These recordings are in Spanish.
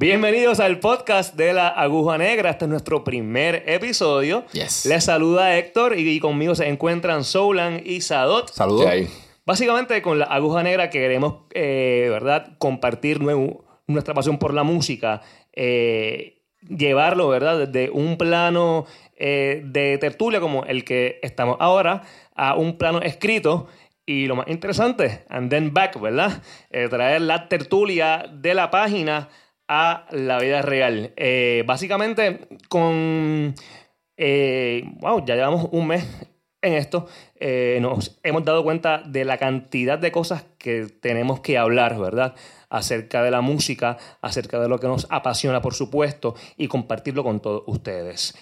Bienvenidos al podcast de la Aguja Negra. Este es nuestro primer episodio. Yes. Les saluda Héctor y conmigo se encuentran Soulan y Sadot. Saludos. ¿Qué hay? Básicamente con la Aguja Negra queremos, eh, ¿verdad? Compartir nue- nuestra pasión por la música, eh, llevarlo, ¿verdad? Desde un plano eh, de tertulia como el que estamos ahora a un plano escrito y lo más interesante, and then back, ¿verdad? Eh, traer la tertulia de la página a la vida real. Eh, básicamente con... eh, wow, ya llevamos un mes en esto, eh, nos hemos dado cuenta de la cantidad de cosas que tenemos que hablar, ¿verdad? Acerca de la música, acerca de lo que nos apasiona, por supuesto, y compartirlo con todos ustedes.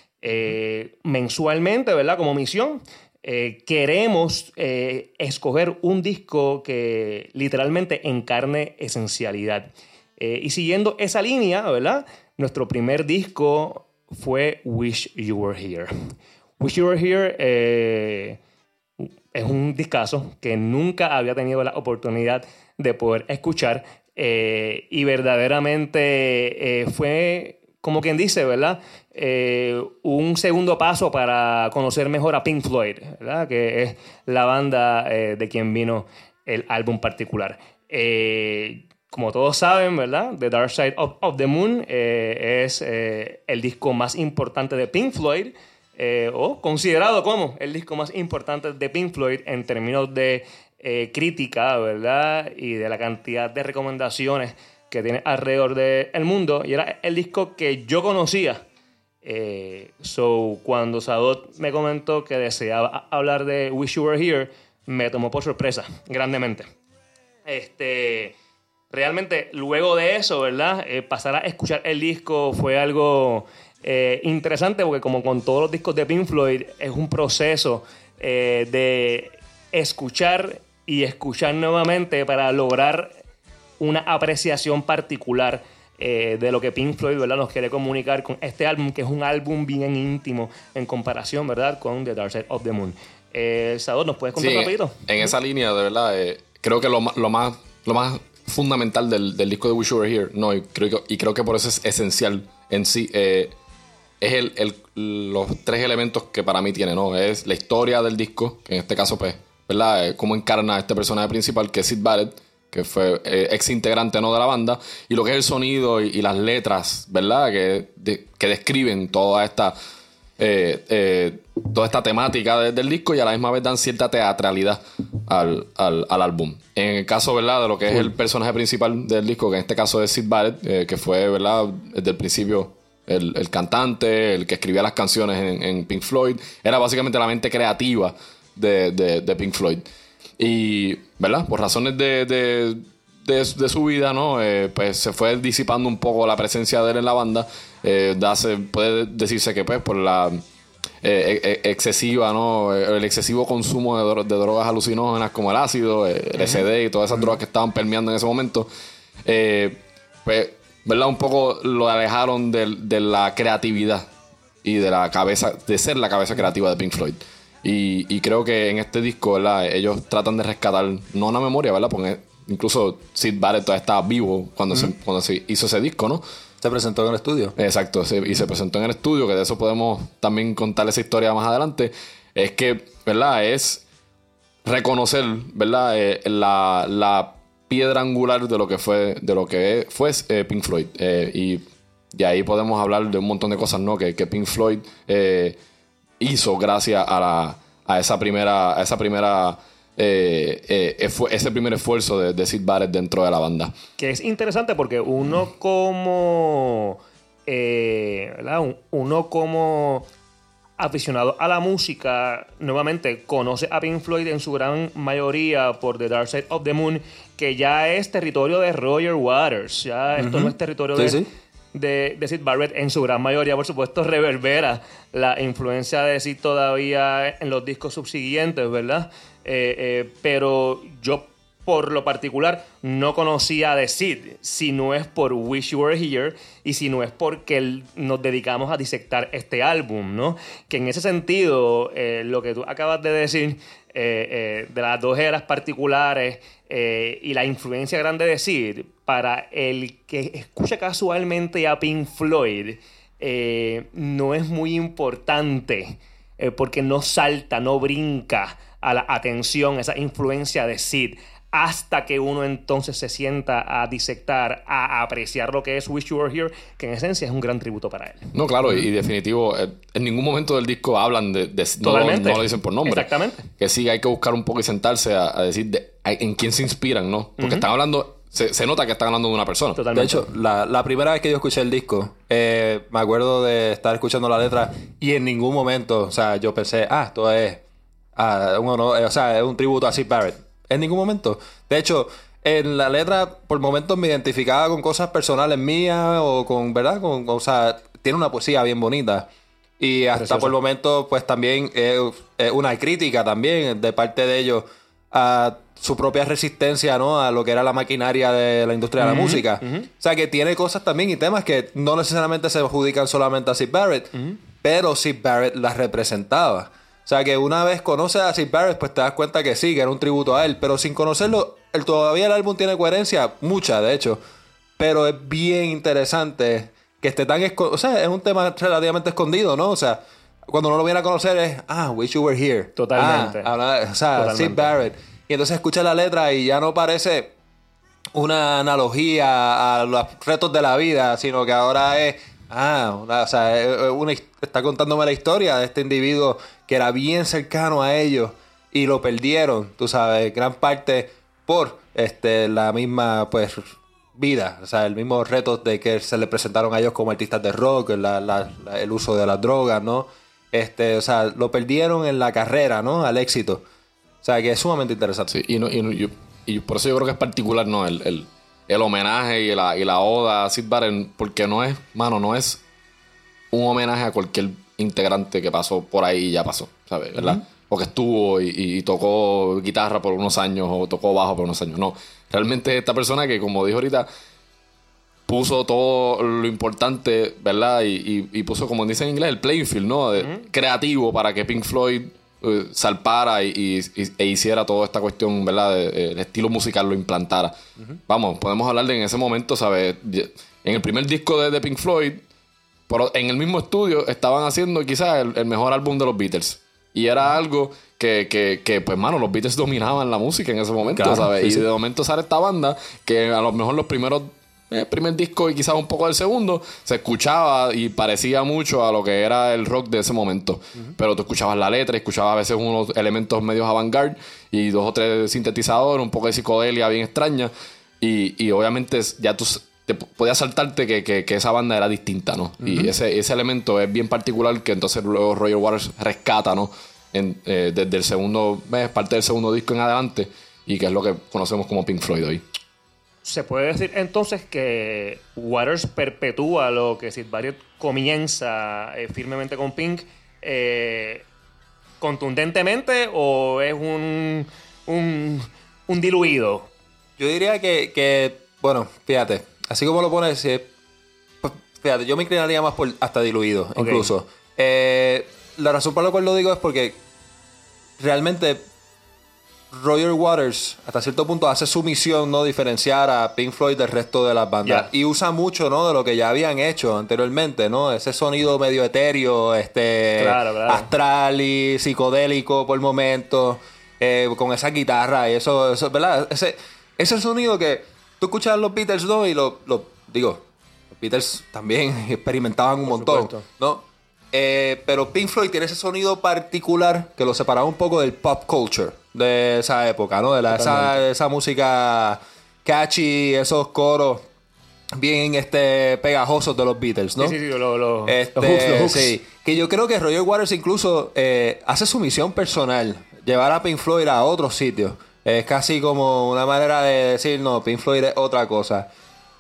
Mensualmente, ¿verdad? Como misión, queremos escoger un disco que literalmente encarne esencialidad. Eh, y siguiendo esa línea, ¿verdad? Nuestro primer disco fue Wish You Were Here. Wish You Were Here eh, es un discazo que nunca había tenido la oportunidad de poder escuchar eh, y verdaderamente fue, como quien dice, ¿verdad? Un segundo paso para conocer mejor a Pink Floyd, ¿verdad? Que es la banda de quien vino el álbum particular. Como todos saben, ¿verdad? The Dark Side of, of the Moon eh, es eh, el disco más importante de Pink Floyd, eh, o considerado como el disco más importante de Pink Floyd en términos de eh, crítica, ¿verdad? Y de la cantidad de recomendaciones que tiene alrededor del mundo. Y era el disco que yo conocía. Eh, so, cuando Sadot me comentó que deseaba hablar de Wish You Were Here, me tomó por sorpresa, grandemente. Este, realmente, luego de eso, ¿verdad? Eh, pasar a escuchar el disco fue algo eh, interesante porque como con todos los discos de Pink Floyd, es un proceso eh, de escuchar y escuchar nuevamente para lograr una apreciación particular eh, de lo que Pink Floyd ¿verdad? nos quiere comunicar con este álbum, que es un álbum bien íntimo en comparación ¿verdad? con The Dark Side of the Moon. Eh, Sador, ¿nos puedes contar Sí, rapidito? en esa línea, de verdad, eh, creo que lo, lo más, lo más fundamental del, del disco de Wish You Here, no, y creo, y creo que por eso es esencial en sí, eh, es el, el- los tres elementos que para mí tiene, ¿no? Es la historia del disco, que en este caso, pues, ¿verdad? Eh, cómo encarna a este personaje principal, que es Sid Barrett, que fue eh, ex integrante ¿no? de la banda, y lo que es el sonido y, las letras, ¿verdad? Que, que describen toda esta, eh, eh, toda esta temática de- del disco y a la misma vez dan cierta teatralidad al, al- al álbum. En el caso, ¿verdad? De lo que es el personaje principal del disco, que en este caso es Sid Barrett, eh, que fue, ¿verdad? Desde el principio el, el cantante, el que escribía las canciones en, en Pink Floyd, era básicamente la mente creativa de, de- de Pink Floyd. Y, ¿verdad? Por razones de, de, su vida, ¿no? Pues se fue disipando un poco la presencia de él en la banda. Eh, dase- puede decirse que, pues, por la eh, e- e- excesiva, ¿no? El excesivo consumo de, dro- de drogas alucinógenas como el ácido, eh, el LSD y todas esas drogas que estaban permeando en ese momento, eh, pues, ¿verdad? Un poco lo alejaron del- de, la creatividad y de la cabeza, de ser la cabeza creativa de Pink Floyd. Y, y creo que en este disco, ¿verdad? Ellos tratan de rescatar, no una memoria, ¿verdad? Porque incluso Sid Barrett todavía estaba vivo cuando, se, cuando se hizo ese disco, ¿no? Se presentó en el estudio. Exacto, y se presentó en el estudio, que de eso podemos también contar esa historia más adelante. Es que, ¿verdad? Es reconocer, ¿verdad? Eh, la, la piedra angular de lo que fue, de lo que fue eh, Pink Floyd. Eh, y de ahí podemos hablar de un montón de cosas, ¿no? Que, que Pink Floyd hizo gracias a, la, a esa primera, a esa primera eh, eh, ese primer esfuerzo de, de Sid Barrett dentro de la banda. Que es interesante porque uno como... eh, ¿verdad? Un- Uno como aficionado a la música, nuevamente conoce a Pink Floyd en su gran mayoría por The Dark Side of the Moon, que ya es territorio de Roger Waters. Ya esto no es territorio Sí, de, sí. de, de Sid Barrett en su gran mayoría, por supuesto, reverbera la influencia de Sid todavía en los discos subsiguientes, ¿verdad? Eh, eh, pero yo por lo particular no conocía de Sid, si no es por Wish You Were Here y si no es porque nos dedicamos a disectar este álbum, ¿no? Que en ese sentido, eh, lo que tú acabas de decir de las dos eras particulares y la influencia grande de Sid, para el que escucha casualmente a Pink Floyd, no es muy importante porque no salta, no brinca a la atención esa influencia de Sid hasta que uno entonces se sienta a disectar, a apreciar lo que es Wish You Were Here, que en esencia es un gran tributo para él. No, claro, y, definitivo, eh, en ningún momento del disco hablan de... no, lo dicen por nombre. Exactamente. Que sí, hay que buscar un poco y sentarse a, decir en quién se inspiran, ¿no? Porque están hablando... Se, nota que están hablando de una persona. Totalmente. De hecho, la, primera vez que yo escuché el disco, eh, me acuerdo de estar escuchando la letra y en ningún momento, o sea, yo pensé, ah, esto es... Ah, o sea, es un tributo a Sid Barrett en ningún momento. De hecho, en la letra, por momentos me identificaba con cosas personales mías o con, ¿verdad? Con, o sea, tiene una poesía bien bonita. Y hasta por el momento, pues también es, una crítica también de parte de ellos a su propia resistencia, ¿no? A lo que era la maquinaria de la industria de la música. O sea, que tiene cosas también y temas que no necesariamente se adjudican solamente a Sid Barrett, pero Sid Barrett las representaba. O sea que una vez conoces a Sid Barrett, pues te das cuenta que sí, que era un tributo a él. Pero sin conocerlo, el, todavía el álbum tiene coherencia, mucha de hecho. Pero es bien interesante que esté tan escondido. O sea, es un tema relativamente escondido, ¿no? O sea, cuando uno lo viene a conocer es, ah, wish you were here. Totalmente. Ah, o sea, Sid Barrett. Y entonces escucha la letra y ya no parece una analogía a los retos de la vida, sino que ahora es Ah, o sea, está contándome la historia de este individuo que era bien cercano a ellos y lo perdieron, tú sabes, gran parte por este, la misma pues vida, o sea, el mismo reto de que se le presentaron a ellos como artistas de rock, el uso de las drogas, ¿no? Este, o sea, lo perdieron en la carrera, ¿no? Al éxito. O sea, que es sumamente interesante. Sí, y, no, y, por eso yo creo que es particular, ¿no? el homenaje y la, y la oda a Sid Barrett, porque no es, mano, no es un homenaje a cualquier integrante que pasó por ahí y ya pasó, ¿sabes? ¿Verdad? O que estuvo y, tocó guitarra por unos años o tocó bajo por unos años. No, realmente esta persona que, como dijo ahorita, puso todo lo importante, ¿verdad? Y, puso, como dice en inglés, el playing field, ¿no? Creativo para que Pink Floyd eh, salpara y, e hiciera toda esta cuestión, ¿verdad? De, el estilo musical lo implantara. Vamos, podemos hablar de en ese momento, ¿sabes? En el primer disco de, Pink Floyd, pero en el mismo estudio estaban haciendo quizás el, mejor álbum de los Beatles. Y era algo que, que, que, pues, mano, los Beatles dominaban la música en ese momento, ¿sabes? y de momento sale esta banda que a lo mejor los primeros el primer disco y quizás un poco del segundo, se escuchaba y parecía mucho a lo que era el rock de ese momento. Pero tú escuchabas la letra, escuchabas a veces unos elementos medios avant-garde y dos o tres sintetizadores, un poco de psicodelia bien extraña. Y, obviamente ya tú te podías saltarte que, esa banda era distinta, ¿no? Y ese, ese elemento es bien particular que entonces luego Roger Waters rescata, ¿no? Eh, desde el segundo mes, parte del segundo disco en adelante, y que es lo que conocemos como Pink Floyd hoy. Se puede decir entonces que Waters perpetúa lo que Sid Barrett comienza eh, firmemente con Pink eh, contundentemente o es un, un, diluido. Yo diría que, bueno, fíjate, así como lo pones, eh, pues, fíjate, yo me inclinaría más por hasta diluido, incluso. la razón por la cual lo digo es porque realmente Roger Waters hasta cierto punto hace su misión no diferenciar a Pink Floyd del resto de las bandas. Y usa mucho no de lo que ya habían hecho anteriormente no ese sonido medio etéreo este astral y psicodélico por el momento eh, con esa guitarra y eso, eso verdad ese ese sonido que tú escuchas los Beatles no y lo, digo los Beatles también experimentaban un montón no eh, pero Pink Floyd tiene ese sonido particular que lo separaba un poco del pop culture de esa época, ¿no? De la, esa, esa, música catchy, esos coros bien este pegajosos de los Beatles, ¿no? Sí, sí, sí, los este, Sí, que yo creo que Roger Waters incluso eh, hace su misión personal, llevar a Pink Floyd a otros sitios. Es casi como una manera de decir, no, Pink Floyd es otra cosa.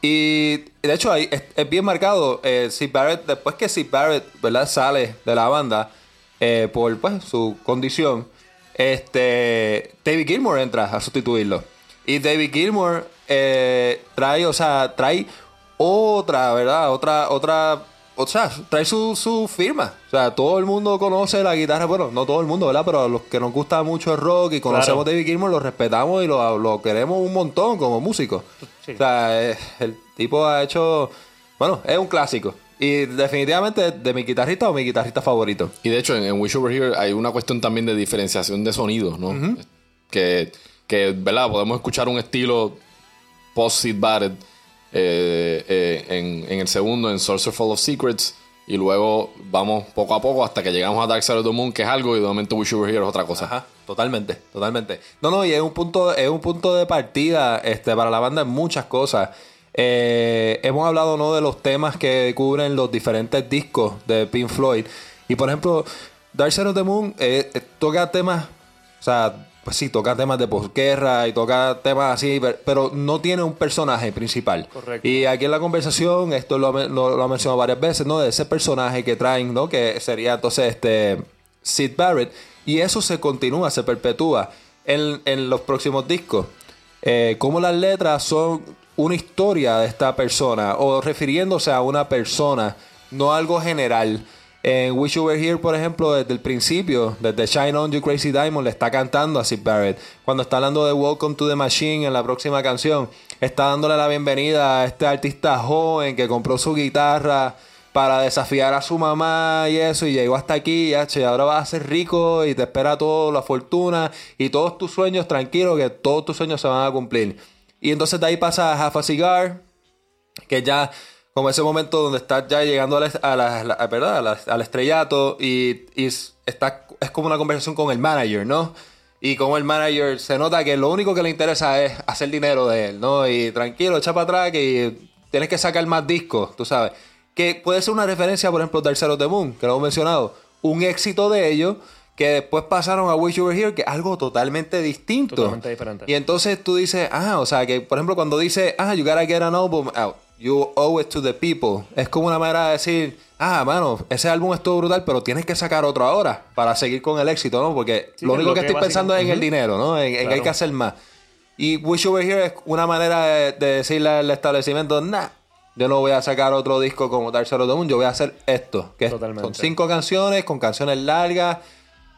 Y de hecho ahí es, bien marcado, eh, Barrett, después que Sid Barrett ¿verdad? sale de la banda eh, por pues, su condición, este, David Gilmour entra a sustituirlo. Y David Gilmour eh, trae, o sea, trae otra, ¿verdad? Otra, otra, o sea, trae su, su firma. O sea, todo el mundo conoce la guitarra, bueno, no todo el mundo, ¿verdad? Pero a los que nos gusta mucho el rock y conocemos Claro. a David Gilmour, lo respetamos y lo, lo queremos un montón como músico. Sí. O sea, eh, el tipo ha hecho, bueno, es un clásico. Y definitivamente de mi guitarrista o mi guitarrista favorito. Y de hecho, en, en Wish Over Here hay una cuestión también de diferenciación de sonidos, ¿no? que, que, ¿verdad? Podemos escuchar un estilo post-Sid Barrett eh, eh, en, en el segundo, en Sorcerer Full of Secrets. Y luego vamos poco a poco hasta que llegamos a Dark Side of the Moon, que es algo, y de momento Wish Over Here es otra cosa. Ajá, totalmente, totalmente. No, no, y es un punto, es un punto de partida este, para la banda en muchas cosas. Eh, hemos hablado ¿no? de los temas que cubren los diferentes discos de Pink Floyd. Y por ejemplo, Dark Side of the Moon eh, eh, toca temas, o sea, pues sí, toca temas de posguerra y toca temas así, per- pero no tiene un personaje principal. Correcto. Y aquí en la conversación, esto lo, ha- lo, lo ha mencionado varias veces, ¿no? De ese personaje que traen, ¿no? Que sería entonces este Sid Barrett. Y eso se continúa, se perpetúa en, en los próximos discos. Eh, como las letras son una historia de esta persona o refiriéndose a una persona, no algo general. En Wish You Were Here, por ejemplo, desde el principio, desde Shine On You Crazy Diamond, le está cantando a Sid Barrett. Cuando está hablando de Welcome to the Machine en la próxima canción, está dándole la bienvenida a este artista joven que compró su guitarra para desafiar a su mamá y eso, y llegó hasta aquí, che, ahora vas a ser rico y te espera toda la fortuna y todos tus sueños, tranquilo, que todos tus sueños se van a cumplir. Y entonces de ahí pasa a Half Cigar, que ya como ese momento donde estás ya llegando a la, ¿verdad? Al estrellato y, y está, es como una conversación con el manager, ¿no? Y como el manager se nota que lo único que le interesa es hacer dinero de él, ¿no? Y tranquilo, echa para atrás que tienes que sacar más discos, tú sabes. Que puede ser una referencia, por ejemplo, Dark Side of the Moon, que lo hemos mencionado. Un éxito de ellos que después pasaron a Wish You Were Here, que es algo totalmente distinto. Totalmente diferente. Y entonces tú dices, ah, o sea, que por ejemplo cuando dice, ah, you gotta get an album out, you owe it to the people, es como una manera de decir, ah, mano, ese álbum estuvo brutal, pero tienes que sacar otro ahora para seguir con el éxito, ¿no? Porque Sí, lo único que, que estoy pensando es en el dinero, ¿no? En, en que hay que hacer más. Y Wish You Were Here es una manera de, de decirle al establecimiento, nah, yo no voy a sacar otro disco como Dark Side of the Moon, yo voy a hacer esto, que es- Totalmente. son cinco canciones con canciones largas,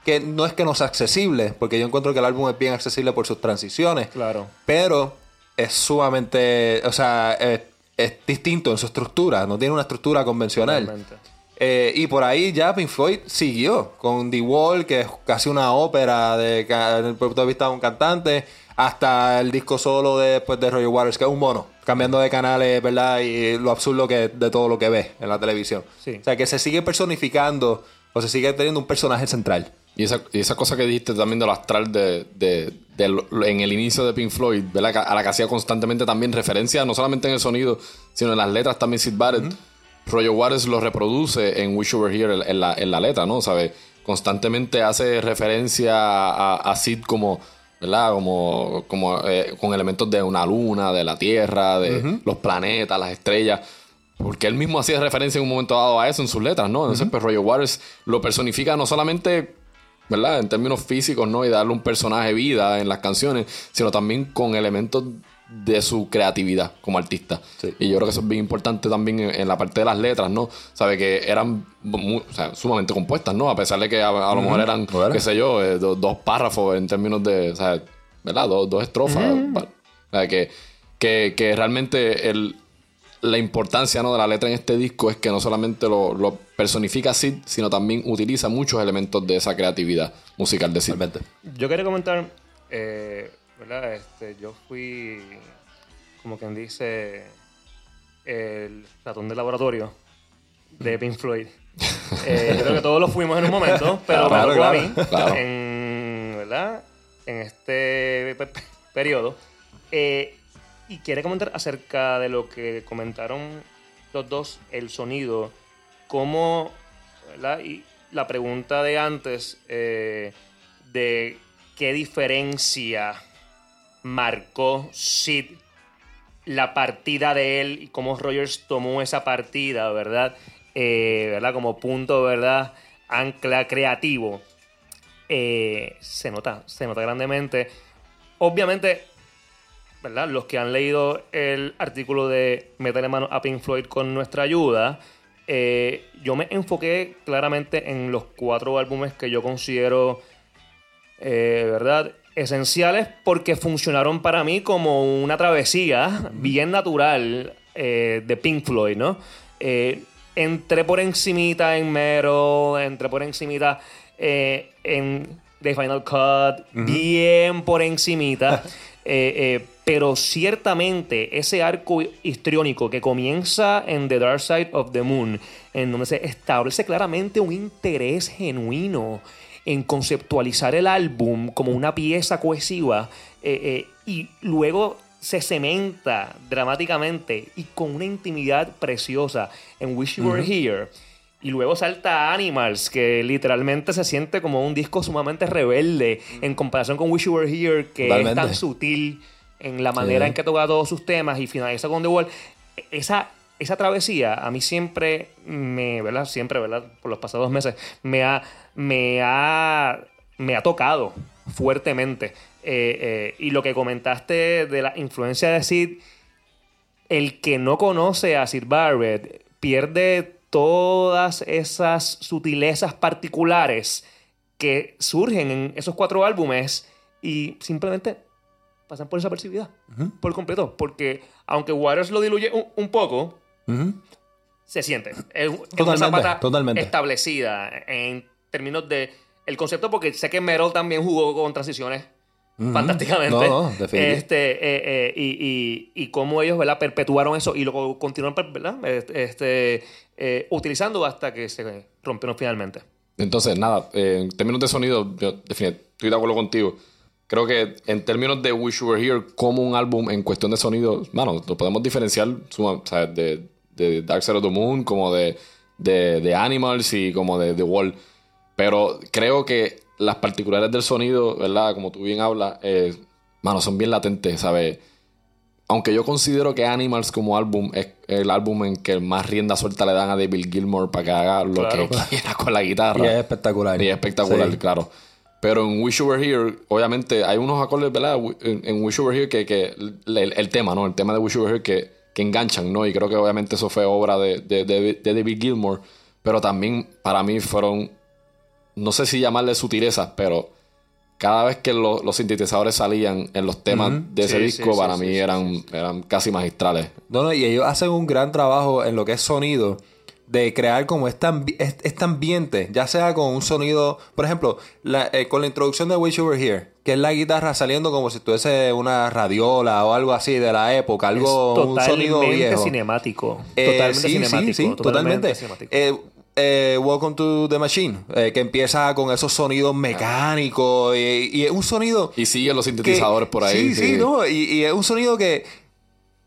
que no es que no sea accesible, porque yo encuentro que el álbum es bien accesible por sus transiciones. Claro. Pero es sumamente, o sea, es, es distinto en su estructura, no tiene una estructura convencional. Totalmente. Eh, y por ahí ya Pink Floyd siguió con The Wall, que es casi una ópera de, desde el punto de vista de un cantante, hasta el disco solo de, pues, de Roger Waters, que es un mono, cambiando de canales, ¿verdad? Y lo absurdo que de todo lo que ves en la televisión. Sí. O sea, que se sigue personificando o se sigue teniendo un personaje central. Y esa, y esa cosa que dijiste también de lo astral de, de- de en el inicio de Pink Floyd, ¿verdad? A la que hacía constantemente también referencia, no solamente en el sonido, sino en las letras también Sid Barrett. Roger Waters lo reproduce en Wish You Were Here en, en la, en la letra, ¿no? ¿Sabe? Constantemente hace referencia a, a Sid como, ¿verdad? Como, como eh, con elementos de una luna, de la tierra, de los planetas, las estrellas. Porque él mismo hacía referencia en un momento dado a eso en sus letras, ¿no? Entonces, pues Roger Waters lo personifica no solamente, ¿verdad? En términos físicos, ¿no? Y darle un personaje vida en las canciones, sino también con elementos de su creatividad como artista. Sí. Y yo creo que eso es bien importante también en, en la parte de las letras, ¿no? Sabe que eran mu- o sea, sumamente compuestas, ¿no? A pesar de que a, a lo mejor eran, qué sé yo, eh, do- dos párrafos en términos de, o sea, ¿verdad? Dos, dos estrofas. o sea, que, que, que realmente el, la importancia ¿no? de la letra en este disco es que no solamente lo, lo personifica Sid, sino también utiliza muchos elementos de esa creatividad musical de Sid. Yo quería comentar, eh, ¿verdad? Este, yo fui, como quien dice, el ratón de laboratorio de Pink Floyd. Eh, yo creo que todos lo fuimos en un momento, pero Claro, me tocó a claro, mí, claro. en, ¿verdad? En este pe- pe- periodo. Eh, y quería comentar acerca de lo que comentaron los dos, el sonido, cómo, ¿verdad? Y la pregunta de antes, eh, de qué diferencia marcó Sid la partida de él y cómo Rogers tomó esa partida, ¿verdad? Eh, ¿verdad? Como punto, ¿verdad? Ancla creativo. Eh, se nota, se nota grandemente. Obviamente, ¿verdad? Los que han leído el artículo de Meterle mano a Pink Floyd con nuestra ayuda, eh, yo me enfoqué claramente en los cuatro álbumes que yo considero, ¿verdad? Esenciales porque funcionaron para mí como una travesía bien natural eh, de Pink Floyd, ¿no? Eh, entré por encimita en Metal, entré por encimita eh, en The Final Cut, bien por encimita. Pero ciertamente ese arco histriónico que comienza en The Dark Side of the Moon, en donde se establece claramente un interés genuino en conceptualizar el álbum como una pieza cohesiva eh, eh, y luego se cementa dramáticamente y con una intimidad preciosa en Wish You Were Here. Y luego salta Animals, que literalmente se siente como un disco sumamente rebelde en comparación con Wish You Were Here, que es tan sutil en la manera Sí. en que toca todos sus temas y finaliza con The Wall. Esa, esa travesía a mí siempre me, ¿verdad? Siempre, ¿verdad? Por los pasados meses, me ha, me ha, me ha tocado fuertemente. Eh, eh, y lo que comentaste de la influencia de Sid, el que no conoce a Sid Barrett pierde todas esas sutilezas particulares que surgen en esos cuatro álbumes y simplemente pasan por desapercibida por completo. Porque aunque Waters lo diluye un, un poco, Ujú. se siente. Es, es una Totalmente, zapata totalmente. establecida en términos de el concepto, porque sé que Meryl también jugó con transiciones Ujú. fantásticamente. No, no, este, eh, eh, y, y, y cómo ellos ¿verdad? perpetuaron eso y lo continuaron ¿verdad? Este, eh, utilizando hasta que se rompieron finalmente. Entonces, nada, eh, en términos de sonido, yo definitivamente estoy de acuerdo contigo. Creo que en términos de Wish You Were Here, como un álbum en cuestión de sonido, mano, lo podemos diferenciar suma- o sea, de, de Dark Side of the Moon, como de, de, de Animals y como de The Wall. Pero creo que las particulares del sonido, ¿verdad? Como tú bien hablas, eh, mano, son bien latentes, ¿sabes? Aunque yo considero que Animals como álbum es el álbum en que más rienda suelta le dan a David Gilmour para que haga lo Claro. que quiera con la guitarra. Y es espectacular. Y es espectacular, Sí. claro. Pero en Wish You Were Here, obviamente, hay unos acordes, ¿verdad? En, en Wish You Were Here que, que el, el tema, ¿no? El tema de Wish You Were Here que, que enganchan, ¿no? Y creo que obviamente eso fue obra de, de, de- de David Gilmour. Pero también para mí fueron, no sé si llamarle sutilezas, pero cada vez que lo- los sintetizadores salían en los temas de ese Sí, disco, sí, para sí, mí sí, sí, eran, eran casi magistrales. No, no, y ellos hacen un gran trabajo en lo que es sonido, de crear como este, ambi- est- este ambiente, ya sea con un sonido, por ejemplo, la- eh, con la introducción de Wish You Were Here, que es la guitarra saliendo como si tuviese una radiola o algo así de la época, algo, Es un sonido totalmente viejo. cinemático. Eh, totalmente sí, cinemático. Sí, sí, totalmente. cinemático. Eh, eh, Welcome to the Machine, eh, que empieza con esos sonidos mecánicos y, y es un sonido Y siguen los que- sintetizadores por ahí. Sí, sí, no. Y, y es un sonido que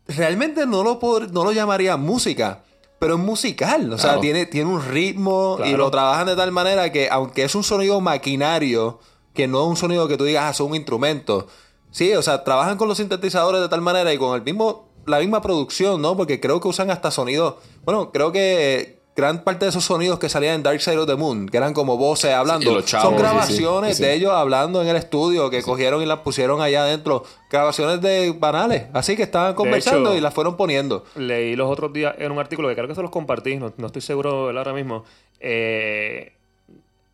realmente no lo, pod- no lo llamaría música, pero es musical. O sea, Claro. tiene, tiene un ritmo y lo trabajan de tal manera que, aunque es un sonido maquinario, que no es un sonido que tú digas, ah, es un instrumento. Sí, o sea, trabajan con los sintetizadores de tal manera y con el mismo, la misma producción, ¿no? Porque creo que usan hasta sonidos. Bueno, creo que gran parte de esos sonidos que salían en Dark Side of the Moon, que eran como voces hablando, chavos, son grabaciones Sí, sí. de ellos hablando en el estudio que cogieron y las pusieron allá adentro. Grabaciones de banales, así que estaban conversando hecho- y las fueron poniendo. Leí los otros días en un artículo que creo que se los compartí, no, no estoy seguro ahora mismo. Eh,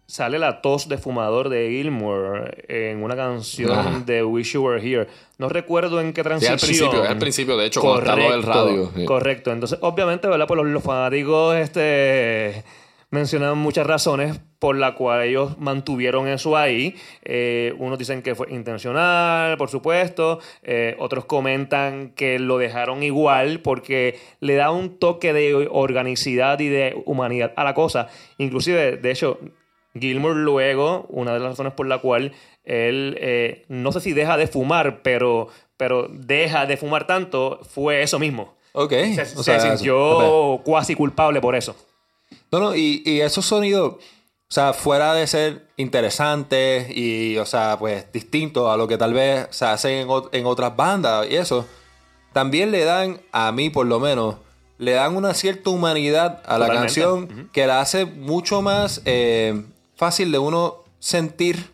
sale la tos de fumador de Gilmour en una canción Ajá. de Wish You Were Here. No recuerdo en qué Sí, transición. al principio, al principio, de hecho, cuando está lo del radio. sí. Correcto. Entonces, obviamente, ¿verdad? Pues los, los fanáticos este, mencionan muchas razones por la cual ellos mantuvieron eso ahí. Eh, unos dicen que fue intencional, por supuesto. Eh, otros comentan que lo dejaron igual porque le da un toque de organicidad y de humanidad a la cosa. Inclusive, de hecho, Gilmour luego, una de las razones por la cual él, eh, no sé si deja de fumar, pero, pero deja de fumar tanto, fue eso mismo. Ok. Se, o se sea, sintió cuasi culpable por eso. No, no, y, y esos sonidos, o sea, fuera de ser interesantes y, o sea, pues distintos a lo que tal vez se hacen en, ot- en otras bandas y eso, también le dan, a mí por lo menos, le dan una cierta humanidad a la canción que la hace mucho más eh, fácil de uno sentir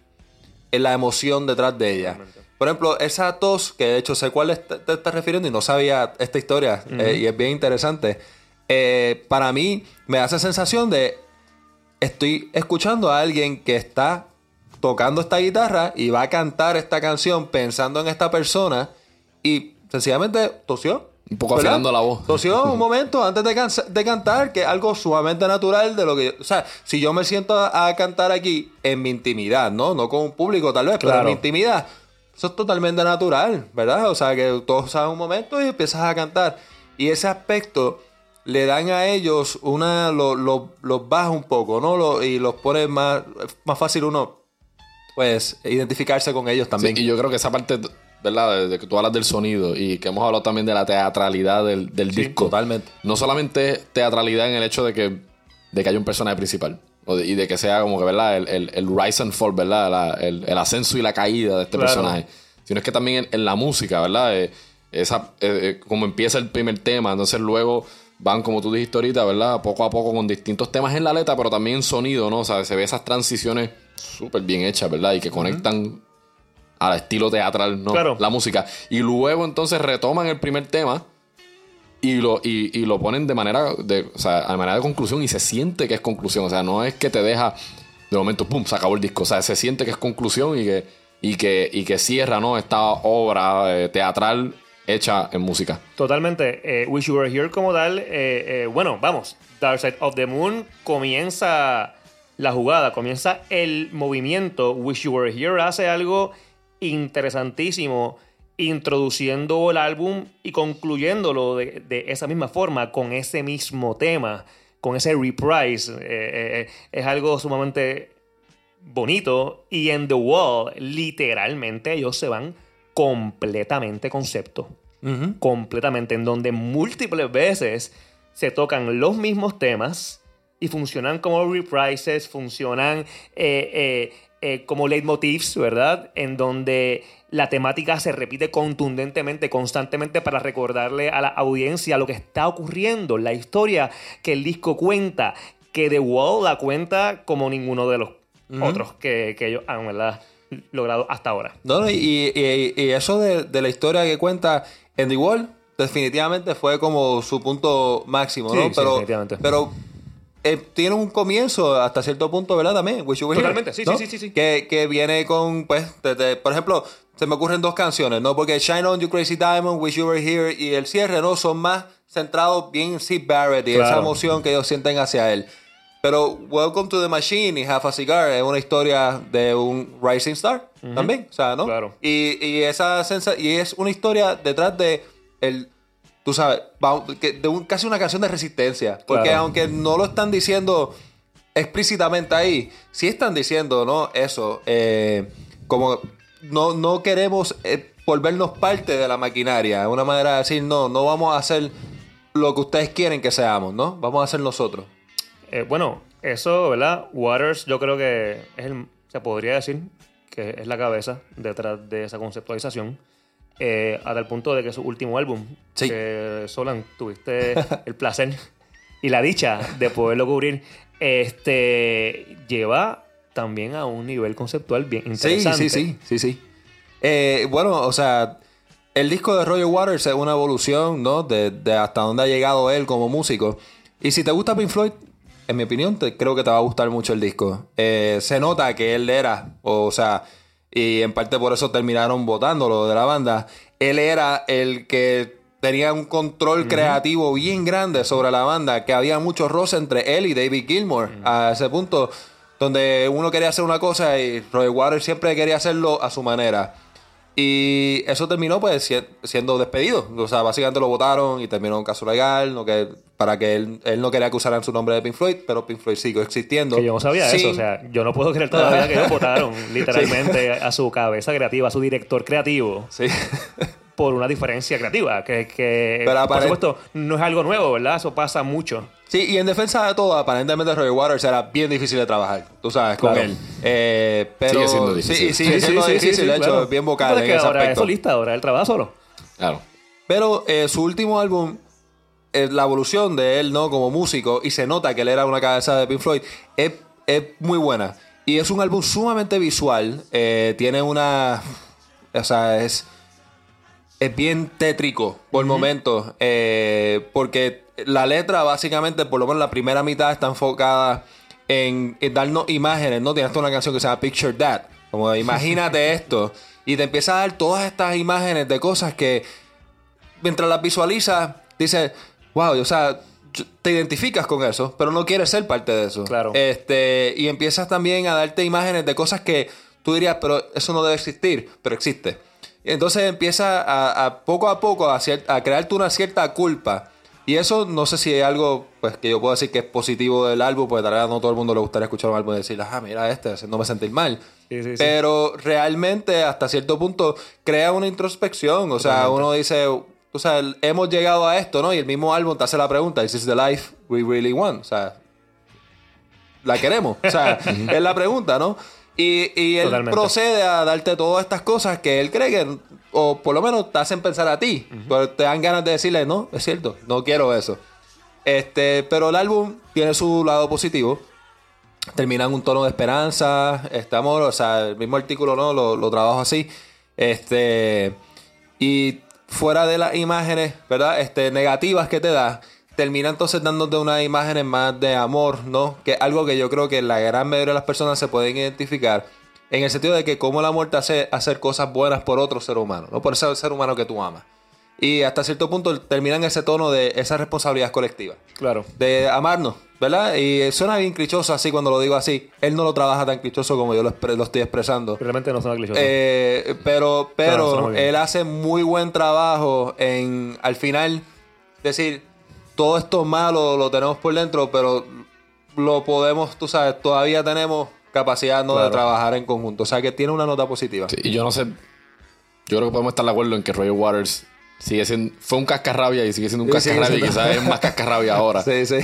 en la emoción detrás de ella. Por ejemplo, esa tos, que de hecho sé cuál te, estás refiriendo y no sabía esta historia, eh, y es bien interesante. eh, para mí me hace sensación de estoy escuchando a alguien que está tocando esta guitarra y va a cantar esta canción pensando en esta persona y sencillamente tosió. Un poco ¿verdad? afilando la voz. Tosió un momento antes de, cantar, que es algo sumamente natural de lo que... yo- o sea, si yo me siento a, a cantar aquí en mi intimidad, ¿no? No con un público tal vez, pero en mi intimidad, eso es totalmente natural, ¿verdad? O sea, que todos saben un momento y empiezas a cantar. Y ese aspecto le dan a ellos una... lo- lo- los baja un poco, ¿no? Lo- y los pone más, más fácil uno, pues, identificarse con ellos Sí, también. y yo creo que esa parte, ¿verdad? De, de que tú hablas del sonido y que hemos hablado también de la teatralidad del, del disco. totalmente. No solamente teatralidad en el hecho de que, de que haya un personaje principal. de- y de que sea como que, ¿verdad? El, el, el rise and fall, ¿verdad? La- el, el ascenso y la caída de este Claro. personaje. Sino es que también en, en la música, ¿verdad? Eh, esa, eh, eh, como empieza el primer tema, entonces luego van, como tú dijiste ahorita, ¿verdad? Poco a poco con distintos temas en la letra, pero también en sonido, ¿no? O sea, se ve esas transiciones súper bien hechas, ¿verdad? Y que conectan al estilo teatral, ¿no? Claro. La música. Y luego entonces retoman el primer tema y lo, y, y lo ponen de manera de, o sea, a manera de conclusión y se siente que es conclusión. O sea, no es que te deja de momento, pum, se acabó el disco. O sea, se siente que es conclusión y que, y que, y que cierra, ¿no? Esta obra eh, teatral hecha en música. Totalmente. Eh, Wish You Were Here como tal, eh, bueno, vamos. Dark Side of the Moon comienza la jugada, comienza el movimiento. Wish You Were Here hace algo interesantísimo, introduciendo el álbum y concluyéndolo de, de esa misma forma, con ese mismo tema, con ese reprise. Eh, eh, eh, es algo sumamente bonito. Y en The Wall, literalmente, ellos se van completamente concepto. Completamente. En donde múltiples veces se tocan los mismos temas y funcionan como reprises, funcionan eh, eh, como leitmotifs, ¿verdad? En donde la temática se repite contundentemente, constantemente para recordarle a la audiencia lo que está ocurriendo, la historia que el disco cuenta, que The Wall la cuenta como ninguno de los otros que, que ellos han ¿verdad? logrado hasta ahora. No, no, y, y- y eso de, de la historia que cuenta en The Wall, definitivamente fue como su punto máximo, Sí, ¿no? sí, pero definitivamente. pero eh, tiene un comienzo hasta cierto punto, ¿verdad? También, Wish You Were Here, Totalmente, sí, ¿no? sí, sí, sí, sí. Que, que viene con, pues, desde- por ejemplo, se me ocurren dos canciones, ¿no? Porque Shine On You Crazy Diamond, Wish You Were Here y el cierre, ¿no? Son más centrados bien en Sid Barrett y esa emoción que ellos sienten hacia él. Pero Welcome to the Machine y Half a Cigar es una historia de un rising star también, o sea, ¿no? Claro. Y, y esa sensa y es una historia detrás de el tú sabes, de un- casi una canción de resistencia, porque Claro. aunque no lo están diciendo explícitamente ahí, sí están diciendo, ¿no? Eso, eh, como no, no queremos eh, volvernos parte de la maquinaria, una manera de decir, no, no vamos a hacer lo que ustedes quieren que seamos, ¿no? Vamos a ser nosotros. Eh, bueno, eso, ¿verdad? Waters, yo creo que es el, se podría decir que es la cabeza detrás de esa conceptualización. Eh, hasta el punto de que su último álbum, Sí. que Solan, tuviste el placer y la dicha de poderlo cubrir, este lleva también a un nivel conceptual bien Sí, interesante. sí, sí, sí, sí. Eh, bueno, o sea, el disco de Roger Waters es una evolución, ¿no? De, de hasta dónde ha llegado él como músico. Y si te gusta Pink Floyd, en mi opinión, te- creo que te va a gustar mucho el disco. Eh, se nota que él era, o sea, y en parte por eso terminaron votándolo de la banda. Él era el que tenía un control creativo bien grande sobre la banda, que había mucho roce entre él y David Gilmour, a ese punto donde uno quería hacer una cosa y Roger Waters siempre quería hacerlo a su manera. Y eso terminó pues si- siendo despedido. O sea, básicamente lo votaron y terminó un caso legal, no que, para que él, él no quería que usaran su nombre de Pink Floyd, pero Pink Floyd siguió existiendo. Que yo no sabía eso, o sea, yo no puedo creer todavía que ellos votaron literalmente a su cabeza creativa, a su director creativo. Sí. por una diferencia creativa, que, que Pero por supuesto no es algo nuevo, ¿verdad? Eso pasa mucho. Sí, y en defensa de todo, aparentemente Roger Waters era bien difícil de trabajar, tú sabes, con Claro. él. Eh, pero, Sigue siendo difícil. Sí, sigue siendo difícil, de hecho, claro. es bien vocal en que ese ahora es solista, ahora él trabaja solo. Claro. Pero eh, su último álbum, eh, la evolución de él, ¿no? Como músico, y se nota que él era una cabeza de Pink Floyd, es, es muy buena. Y es un álbum sumamente visual. eh, tiene una. O sea, es, es bien tétrico por momentos. eh, porque la letra, básicamente, por lo menos la primera mitad, está enfocada en, en darnos imágenes, ¿no? Tienes una canción que se llama Picture That. Como imagínate esto. Y te empieza a dar todas estas imágenes de cosas que mientras las visualizas, dices, wow, o sea, te identificas con eso, pero no quieres ser parte de eso. Claro. Este, y empiezas también a darte imágenes de cosas que tú dirías, pero eso no debe existir, pero existe. Entonces empieza a, a poco a poco a, a crearte una cierta culpa. Y eso no sé si es algo pues que yo puedo decir que es positivo del álbum, porque tal vez no todo el mundo le gustaría escuchar un álbum y decir, ah, mira este, haciéndome sentir mal. Sí, sí, sí. Pero realmente hasta cierto punto crea una introspección. O sea, uno dice, o sea, hemos llegado a esto, ¿no? Y el mismo álbum te hace la pregunta, ¿Is this the life we really want? O sea, la queremos. O sea, es la pregunta, ¿no? Y, y él Totalmente. procede a darte todas estas cosas que él cree que, o por lo menos te hacen pensar a ti. Pero te dan ganas de decirle, no, es cierto, no quiero eso. Este, pero el álbum tiene su lado positivo. Termina en un tono de esperanza, este amor, o sea, el mismo artículo no lo, lo trabajo así. Este, y fuera de las imágenes, ¿verdad? Este, negativas que te da, termina entonces dándote unas imágenes más de amor, ¿no? Que es algo que yo creo que la gran mayoría de las personas se pueden identificar. En el sentido de que cómo el amor te hace hacer cosas buenas por otro ser humano, no por ese ser humano que tú amas. Y hasta cierto punto termina en ese tono de esa responsabilidad colectiva Claro. de amarnos, ¿verdad? Y suena bien clichoso así cuando lo digo así. Él no lo trabaja tan clichoso como yo lo, expre- lo estoy expresando. Realmente no suena clichoso. Eh, pero pero él hace muy buen trabajo en al final decir todo esto malo lo tenemos por dentro, pero lo podemos, tú sabes, todavía tenemos capacidad ¿no? de trabajar en conjunto. O sea que tiene una nota positiva. Sí, y yo no sé. Yo creo que podemos estar de acuerdo en que Roger Waters sigue siendo. Fue un cascarrabia y sigue siendo un Sí, cascarrabia y quizás es más cascarrabia ahora. Sí, sí.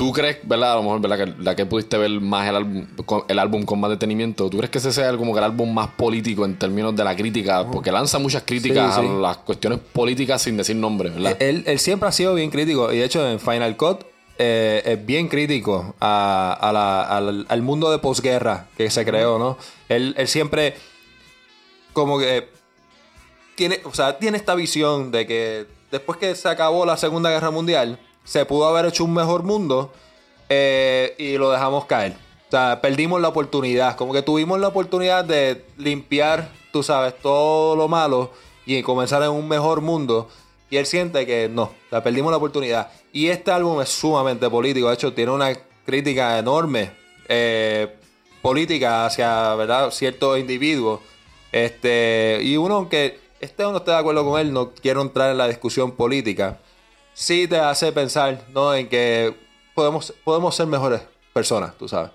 ¿Tú crees, verdad? A lo mejor, ¿verdad? Que la que pudiste ver más el álbum, con, el álbum con más detenimiento. ¿Tú crees que ese sea como que el álbum más político en términos de la crítica? Porque lanza muchas críticas Sí, sí. a las cuestiones políticas sin decir nombre, ¿verdad? Él, él siempre ha sido bien crítico y de hecho en Final Cut eh, es bien crítico a- a la- al, al mundo de posguerra que se creó, ¿no? Él, él siempre como que tiene, o sea, tiene esta visión de que después que se acabó la Segunda Guerra Mundial se pudo haber hecho un mejor mundo eh, y lo dejamos caer. O sea, perdimos la oportunidad. Como que tuvimos la oportunidad de limpiar, tú sabes, todo lo malo y comenzar en un mejor mundo. Y él siente que no, perdimos la oportunidad. Y este álbum es sumamente político. De hecho, tiene una crítica enorme eh, política hacia, ¿verdad?, ciertos individuos. Este, y uno, aunque esté o no esté de acuerdo con él, no quiero entrar en la discusión política. Sí te hace pensar, ¿no?, en que podemos, podemos ser mejores personas, tú sabes.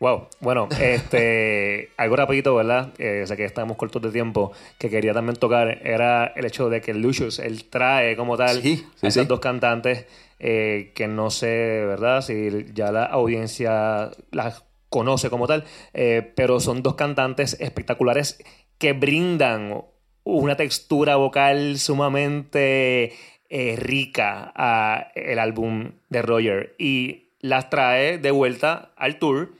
Wow. Bueno, este, algo rapidito, ¿verdad? Eh, sé que estamos cortos de tiempo, que quería también tocar, era el hecho de que Lucius, él trae como tal Sí, sí, a esas sí. dos cantantes eh, que no sé, ¿verdad? Si ya la audiencia las conoce como tal, eh, pero son dos cantantes espectaculares que brindan una textura vocal sumamente eh, rica a el álbum de Roger y las trae de vuelta al tour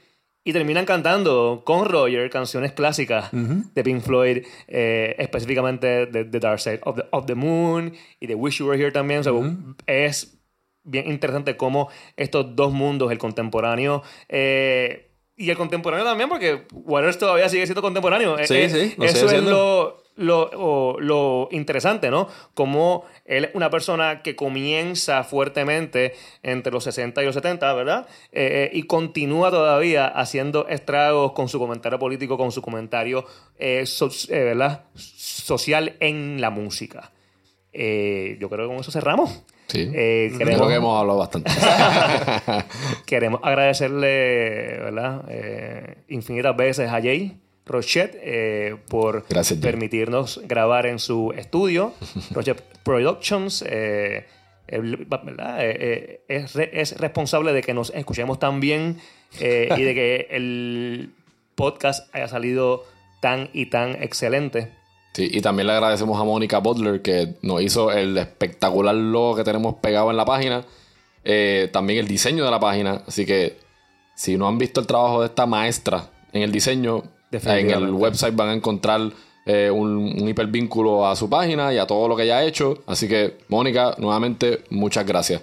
y terminan cantando con Roger canciones clásicas de Pink Floyd, eh, específicamente de The Dark Side of the, of the Moon y de Wish You Were Here también. So, Es bien interesante cómo estos dos mundos, el contemporáneo eh, y el contemporáneo también, porque Waters todavía sigue siendo contemporáneo. Sí, Eh, sí, Eso es lo, lo, o- lo interesante, ¿no? Como él es una persona que comienza fuertemente entre los 60 y los 70, ¿verdad? Eh, eh, y continúa todavía haciendo estragos con su comentario político, con su comentario eh, so- eh, ¿verdad? social en la música. Yo creo que con eso cerramos. Sí. Eh, Creo queremos- que hemos hablado bastante. Queremos agradecerle, ¿verdad? Eh, infinitas veces a Jay Rochet eh, por Gracias, permitirnos grabar en su estudio, Rochet Productions. eh. Eh, es, re- es responsable de que nos escuchemos tan bien y de que el podcast haya salido tan y tan excelente. Sí, y también le agradecemos a Mónica Butler que nos hizo el espectacular logo que tenemos pegado en la página. También el diseño de la página. Así que si no han visto el trabajo de esta maestra en el diseño, En el website van a encontrar eh, un, un hipervínculo a su página y a todo lo que ella ha hecho. Así que, Mónica, nuevamente, muchas gracias.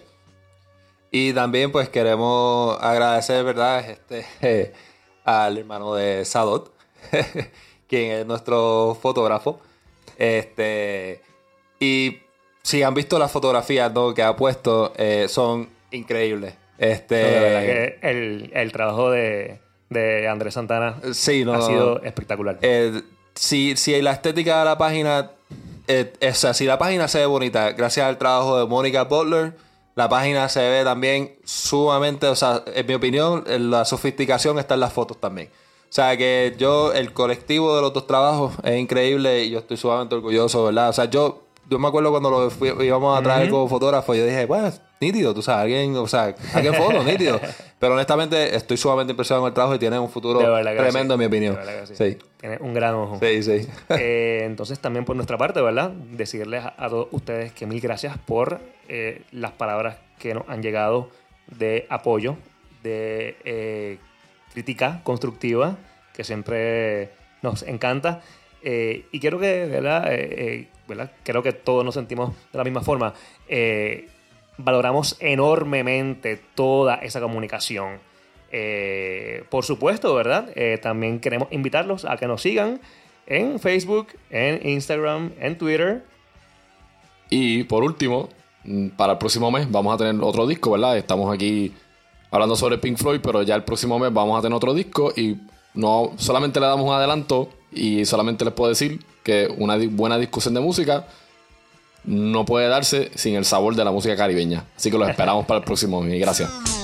Y también pues queremos agradecer, ¿verdad? Este, al hermano de Sadot, quien es nuestro fotógrafo. Este, y si han visto las fotografías ¿no? que ha puesto, eh, son increíbles. Este, No, de verdad que el, el trabajo de, de Andrés Santana Sí, no, ha sido espectacular. Eh, si, si la estética de la página, eh, o sea, si la página se ve bonita, gracias al trabajo de Mónica Butler, la página se ve también sumamente, o sea, en mi opinión, la sofisticación está en las fotos también. O sea, que yo, el colectivo de los dos trabajos es increíble y yo estoy sumamente orgulloso, ¿verdad? O sea, yo, yo me acuerdo cuando lo fui- íbamos a traer como fotógrafo, yo dije, bueno, nítido, tú sabes, alguien, o sea, alguien foto, nítido. Pero honestamente, estoy sumamente impresionado con el trabajo y tiene un futuro tremendo, sí. en mi opinión. De verdad que sí. sí. Tiene un gran ojo. Sí, sí. Eh, entonces también por nuestra parte, ¿verdad? Decirles a, a todos ustedes que mil gracias por eh, las palabras que nos han llegado de apoyo, de eh, crítica constructiva, que siempre nos encanta. Y creo que, ¿verdad? ¿Verdad? Creo que todos nos sentimos de la misma forma. Eh, valoramos enormemente toda esa comunicación. Eh, por supuesto, ¿verdad? Eh, también queremos invitarlos a que nos sigan en Facebook, en Instagram, en Twitter. Y por último, mm, para el próximo mes vamos a tener otro disco, ¿verdad? Estamos aquí hablando sobre Pink Floyd, pero ya el próximo mes vamos a tener otro disco y no solamente le damos un adelanto y solamente les puedo decir que una buena discusión de música no puede darse sin el sabor de la música caribeña. Así que los esperamos para el próximo y gracias.